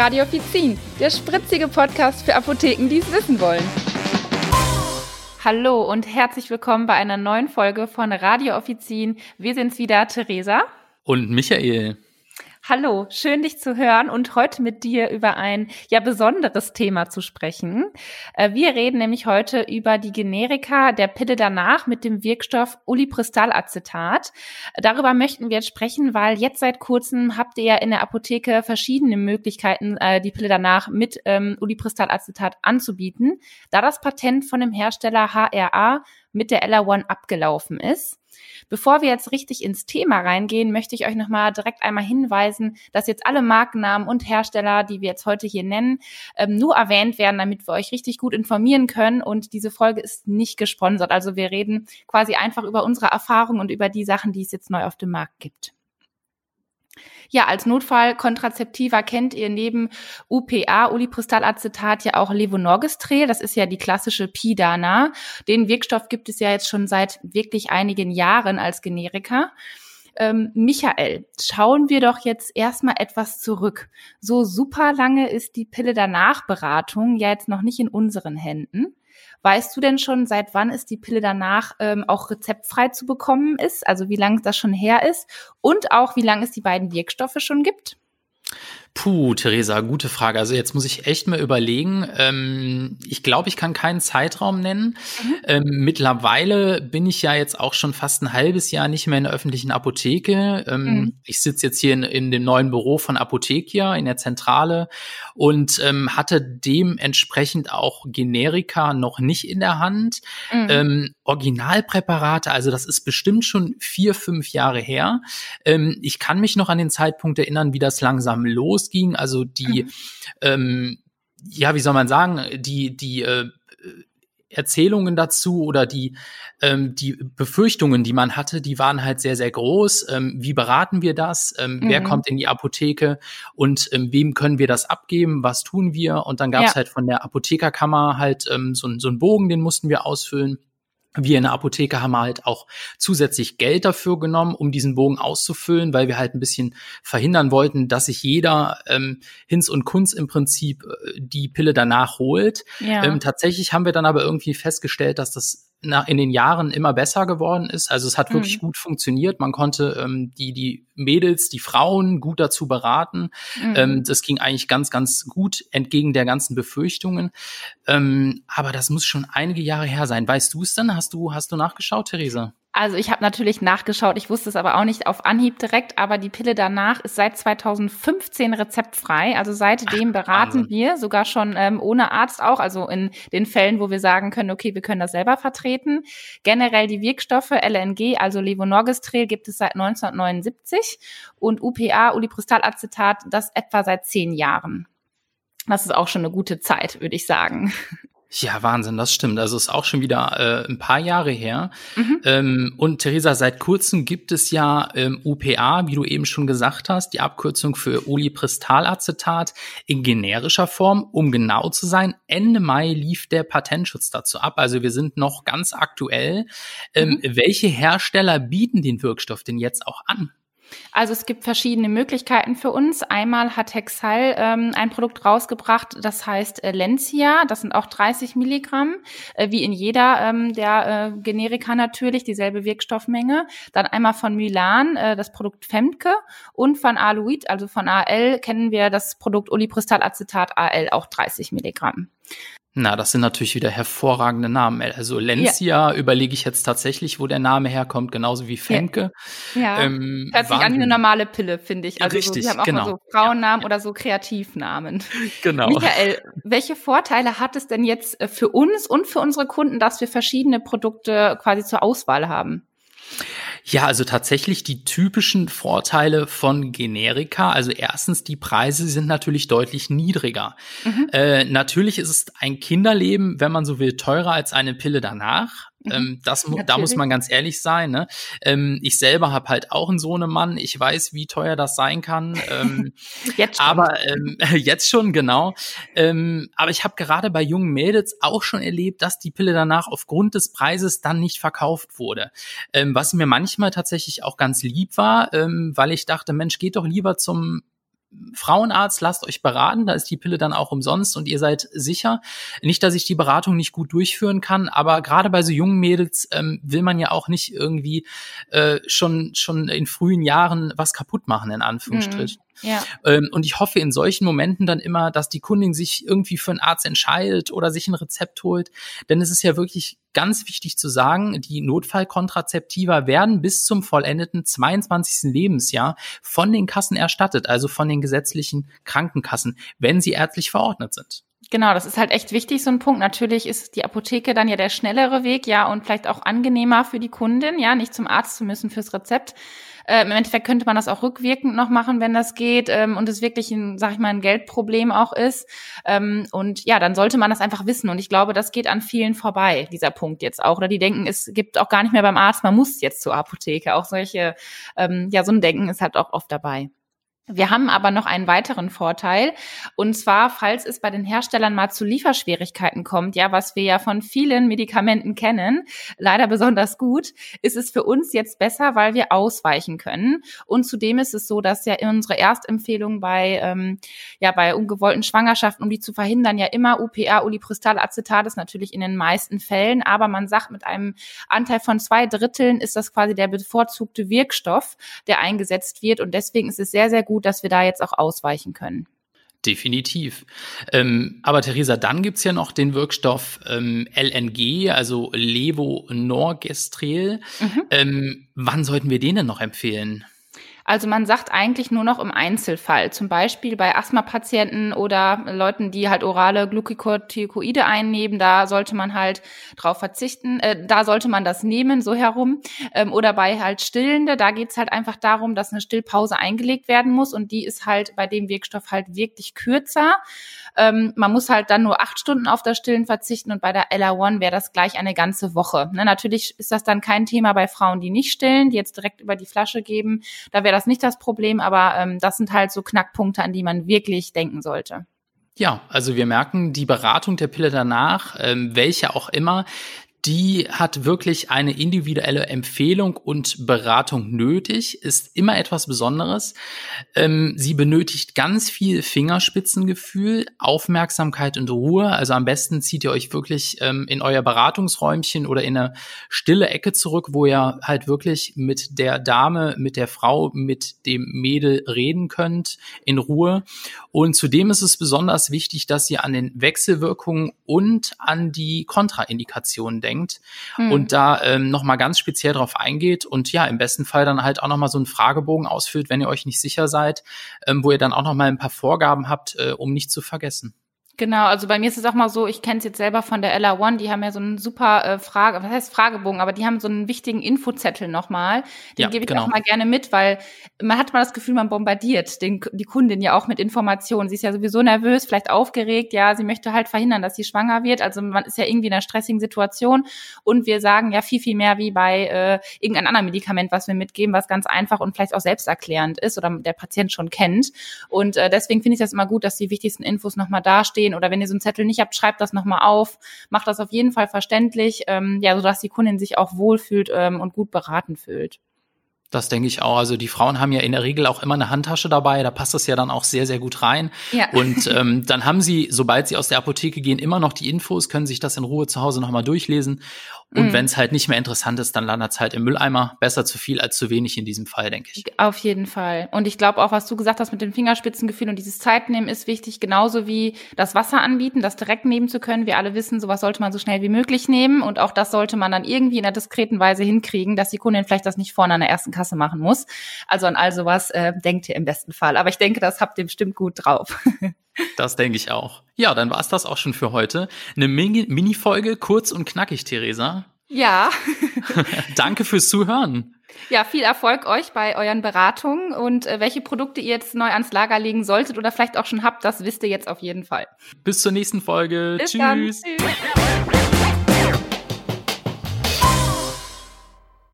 Radio Offizin, der spritzige Podcast für Apotheken, die es wissen wollen. Hallo und herzlich willkommen bei einer neuen Folge von Radio Offizin. Wir sind's wieder, Theresa. Und Michael. Hallo, schön dich zu hören und heute mit dir über ein ja besonderes Thema zu sprechen. Äh, wir reden nämlich heute über die Generika der Pille danach mit dem Wirkstoff Ulipristalacetat. Darüber möchten wir jetzt sprechen, weil jetzt seit kurzem habt ihr ja in der Apotheke verschiedene Möglichkeiten, äh, die Pille danach mit ähm, Ulipristalacetat anzubieten, da das Patent von dem Hersteller HRA mit der LR1 abgelaufen ist. Bevor wir jetzt richtig ins Thema reingehen, möchte ich euch nochmal direkt einmal hinweisen, dass jetzt alle Markennamen und Hersteller, die wir jetzt heute hier nennen, ähm, nur erwähnt werden, damit wir euch richtig gut informieren können. Und diese Folge ist nicht gesponsert. Also wir reden quasi einfach über unsere Erfahrungen und über die Sachen, die es jetzt neu auf dem Markt gibt. Ja, als Notfallkontrazeptiva kennt ihr neben UPA, Ulipristalacetat, ja auch Levonorgestrel. Das ist ja die klassische Pidana. Den Wirkstoff gibt es ja jetzt schon seit wirklich einigen Jahren als Generika. Ähm, Michael, schauen wir doch jetzt erstmal etwas zurück. So super lange ist die Pille danach Beratung ja jetzt noch nicht in unseren Händen. Weißt du denn schon, seit wann ist die Pille danach ähm, auch rezeptfrei zu bekommen ist? Also wie lange das schon her ist und auch wie lange es die beiden Wirkstoffe schon gibt? Puh, Theresa, gute Frage. Also jetzt muss ich echt mal überlegen. Ähm, ich glaube, ich kann keinen Zeitraum nennen. Mhm. Ähm, mittlerweile bin ich ja jetzt auch schon fast ein halbes Jahr nicht mehr in der öffentlichen Apotheke. Ähm, mhm. Ich sitze jetzt hier in, in, dem neuen Büro von Apothekia in der Zentrale und ähm, hatte dementsprechend auch Generika noch nicht in der Hand. Mhm. Ähm, Originalpräparate, also das ist bestimmt schon vier, fünf Jahre her. Ähm, ich kann mich noch an den Zeitpunkt erinnern, wie das langsam losging. Also die, mhm. ähm, ja, wie soll man sagen, die, die äh, Erzählungen dazu oder die, ähm, die Befürchtungen, die man hatte, die waren halt sehr, sehr groß. Ähm, wie beraten wir das? Ähm, mhm. Wer kommt in die Apotheke und ähm, wem können wir das abgeben? Was tun wir? Und dann gab es ja. halt von der Apothekerkammer halt ähm, so, so einen Bogen, den mussten wir ausfüllen wir in der Apotheke haben halt auch zusätzlich Geld dafür genommen, um diesen Bogen auszufüllen, weil wir halt ein bisschen verhindern wollten, dass sich jeder ähm, Hinz und Kunz im Prinzip äh, die Pille danach holt. Ja. Ähm, tatsächlich haben wir dann aber irgendwie festgestellt, dass das in den Jahren immer besser geworden ist. Also es hat wirklich mhm. gut funktioniert. Man konnte ähm, die, die Mädels, die Frauen gut dazu beraten. Mhm. Ähm, das ging eigentlich ganz, ganz gut entgegen der ganzen Befürchtungen. Ähm, aber das muss schon einige Jahre her sein. Weißt du es denn? Hast du, hast du nachgeschaut, Theresa? Also ich habe natürlich nachgeschaut, ich wusste es aber auch nicht auf Anhieb direkt, aber die Pille danach ist seit 2015 rezeptfrei. Also seitdem Ach, beraten wir, sogar schon ähm, ohne Arzt auch, also in den Fällen, wo wir sagen können, okay, wir können das selber vertreten. Generell die Wirkstoffe LNG, also Levonorgestrel, gibt es seit 1979 und UPA, Ulipristalacetat, das etwa seit zehn Jahren. Das ist auch schon eine gute Zeit, würde ich sagen. Ja, Wahnsinn, das stimmt. Also ist auch schon wieder äh, ein paar Jahre her. Mhm. Ähm, und Theresa, seit kurzem gibt es ja ähm, UPA, wie du eben schon gesagt hast, die Abkürzung für Ulipristalacetat in generischer Form. Um genau zu sein, Ende Mai lief der Patentschutz dazu ab. Also wir sind noch ganz aktuell. Ähm, mhm. Welche Hersteller bieten den Wirkstoff denn jetzt auch an? Also es gibt verschiedene Möglichkeiten für uns. Einmal hat Hexal ähm, ein Produkt rausgebracht, das heißt äh, Lencia. Das sind auch 30 Milligramm, äh, wie in jeder ähm, der äh, Generika natürlich, dieselbe Wirkstoffmenge. Dann einmal von Milan äh, das Produkt Femke und von Aluid, also von AL, kennen wir das Produkt Ulipristalacetat AL, auch 30 Milligramm. Na, das sind natürlich wieder hervorragende Namen. Also Lencia ja. überlege ich jetzt tatsächlich, wo der Name herkommt, genauso wie Femke. Ja, ja. Ähm, hört sich an wie eine normale Pille, finde ich. Also Richtig, so, die haben auch genau. mal so Frauennamen ja. oder so Kreativnamen. Genau. Michael, welche Vorteile hat es denn jetzt äh, für uns und für unsere Kunden, dass wir verschiedene Produkte quasi zur Auswahl haben? Ja, also tatsächlich die typischen Vorteile von Generika. Also erstens, die Preise sind natürlich deutlich niedriger. Mhm. Äh, natürlich ist es ein Kinderleben, wenn man so will, teurer als eine Pille danach. Ähm, das, da muss man ganz ehrlich sein. Ne? Ähm, ich selber habe halt auch einen Sohnemann. Ich weiß, wie teuer das sein kann. Ähm, jetzt schon. Aber ähm, jetzt schon, genau. Ähm, aber ich habe gerade bei jungen Mädels auch schon erlebt, dass die Pille danach aufgrund des Preises dann nicht verkauft wurde. Ähm, was mir manchmal tatsächlich auch ganz lieb war, weil ich dachte, Mensch, geht doch lieber zum Frauenarzt, lasst euch beraten, da ist die Pille dann auch umsonst und ihr seid sicher. Nicht, dass ich die Beratung nicht gut durchführen kann, aber gerade bei so jungen Mädels ähm, will man ja auch nicht irgendwie äh, schon, schon in frühen Jahren was kaputt machen, in Anführungsstrichen. Mhm. Ja. Ähm, und ich hoffe in solchen Momenten dann immer, dass die Kundin sich irgendwie für einen Arzt entscheidet oder sich ein Rezept holt. Denn es ist ja wirklich ganz wichtig zu sagen, die Notfallkontrazeptiva werden bis zum vollendeten 22. Lebensjahr von den Kassen erstattet, also von den gesetzlichen Krankenkassen, wenn sie ärztlich verordnet sind. Genau, das ist halt echt wichtig, so ein Punkt. Natürlich ist die Apotheke dann ja der schnellere Weg, ja, und vielleicht auch angenehmer für die Kundin, ja, nicht zum Arzt zu müssen fürs Rezept. Äh, Im Endeffekt könnte man das auch rückwirkend noch machen, wenn das geht ähm, und es wirklich ein, sag ich mal, ein Geldproblem auch ist. Ähm, und ja, dann sollte man das einfach wissen. Und ich glaube, das geht an vielen vorbei, dieser Punkt jetzt auch. Oder die denken, es gibt auch gar nicht mehr beim Arzt, man muss jetzt zur Apotheke. Auch solche, ähm, ja, so ein Denken ist halt auch oft dabei. Wir haben aber noch einen weiteren Vorteil. Und zwar, falls es bei den Herstellern mal zu Lieferschwierigkeiten kommt, ja, was wir ja von vielen Medikamenten kennen, leider besonders gut, ist es für uns jetzt besser, weil wir ausweichen können. Und zudem ist es so, dass ja in unserer Erstempfehlung bei, ähm, ja, bei ungewollten Schwangerschaften, um die zu verhindern, ja immer UPA, Ulipristalacetat ist natürlich in den meisten Fällen. Aber man sagt, mit einem Anteil von zwei Dritteln ist das quasi der bevorzugte Wirkstoff, der eingesetzt wird. Und deswegen ist es sehr, sehr gut, gut, dass wir da jetzt auch ausweichen können. Definitiv. Ähm, aber Theresa, dann gibt's ja noch den Wirkstoff ähm, LNG, also Levonorgestrel. Mhm. Ähm, wann sollten wir den denn noch empfehlen? Also man sagt eigentlich nur noch im Einzelfall, zum Beispiel bei Asthma-Patienten oder Leuten, die halt orale Glucocorticoide einnehmen, da sollte man halt drauf verzichten, äh, da sollte man das nehmen, so herum. Ähm, oder bei halt Stillende, da geht's halt einfach darum, dass eine Stillpause eingelegt werden muss und die ist halt bei dem Wirkstoff halt wirklich kürzer. Ähm, man muss halt dann nur acht Stunden auf das Stillen verzichten und bei der LR1 wäre das gleich eine ganze Woche. Ne, natürlich ist das dann kein Thema bei Frauen, die nicht stillen, die jetzt direkt über die Flasche geben. Da wäre das nicht das Problem, aber ähm, das sind halt so Knackpunkte, an die man wirklich denken sollte. Ja, also wir merken, die Beratung der Pille danach, ähm, welche auch immer, die hat wirklich eine individuelle Empfehlung und Beratung nötig, ist immer etwas Besonderes. Ähm, sie benötigt ganz viel Fingerspitzengefühl, Aufmerksamkeit und Ruhe. Also am besten zieht ihr euch wirklich ähm, in euer Beratungsräumchen oder in eine stille Ecke zurück, wo ihr halt wirklich mit der Dame, mit der Frau, mit dem Mädel reden könnt in Ruhe. Und zudem ist es besonders wichtig, dass ihr an den Wechselwirkungen und an die Kontraindikationen denkt denkt hm. und da ähm, nochmal ganz speziell drauf eingeht und ja, im besten Fall dann halt auch nochmal so einen Fragebogen ausfüllt, wenn ihr euch nicht sicher seid, ähm, wo ihr dann auch nochmal ein paar Vorgaben habt, äh, um nicht zu vergessen. Genau, also bei mir ist es auch mal so, ich kenne es jetzt selber von der LR1, die haben ja so einen super äh, Frage, was heißt Fragebogen, aber die haben so einen wichtigen Infozettel nochmal. Den ja, gebe ich genau. auch mal gerne mit, weil man hat mal das Gefühl, man bombardiert den, die Kundin ja auch mit Informationen. Sie ist ja sowieso nervös, vielleicht aufgeregt, ja, sie möchte halt verhindern, dass sie schwanger wird. Also man ist ja irgendwie in einer stressigen Situation und wir sagen ja viel, viel mehr wie bei äh, irgendeinem anderen Medikament, was wir mitgeben, was ganz einfach und vielleicht auch selbsterklärend ist oder der Patient schon kennt. Und äh, deswegen finde ich das immer gut, dass die wichtigsten Infos nochmal dastehen stehen oder wenn ihr so einen Zettel nicht habt, schreibt das nochmal auf, macht das auf jeden Fall verständlich, ähm, ja, sodass die Kundin sich auch wohlfühlt ähm, und gut beraten fühlt. Das denke ich auch. Also die Frauen haben ja in der Regel auch immer eine Handtasche dabei. Da passt das ja dann auch sehr, sehr gut rein. Ja. Und ähm, dann haben sie, sobald sie aus der Apotheke gehen, immer noch die Infos, können sich das in Ruhe zu Hause nochmal durchlesen. Und mhm. wenn es halt nicht mehr interessant ist, dann landet es halt im Mülleimer. Besser zu viel als zu wenig in diesem Fall, denke ich. Auf jeden Fall. Und ich glaube auch, was du gesagt hast mit dem Fingerspitzengefühl und dieses Zeitnehmen ist wichtig, genauso wie das Wasser anbieten, das direkt nehmen zu können. Wir alle wissen, sowas sollte man so schnell wie möglich nehmen. Und auch das sollte man dann irgendwie in einer diskreten Weise hinkriegen, dass die Kundin vielleicht das nicht vorne an der ersten Kasse machen muss. Also an all sowas äh, denkt ihr im besten Fall. Aber ich denke, das habt ihr bestimmt gut drauf. Das denke ich auch. Ja, dann war es das auch schon für heute. Eine Mini-Folge, kurz und knackig, Theresa. Ja. Danke fürs Zuhören. Ja, viel Erfolg euch bei euren Beratungen und äh, welche Produkte ihr jetzt neu ans Lager legen solltet oder vielleicht auch schon habt, das wisst ihr jetzt auf jeden Fall. Bis zur nächsten Folge. Bis Tschüss. Dann. Tschüss.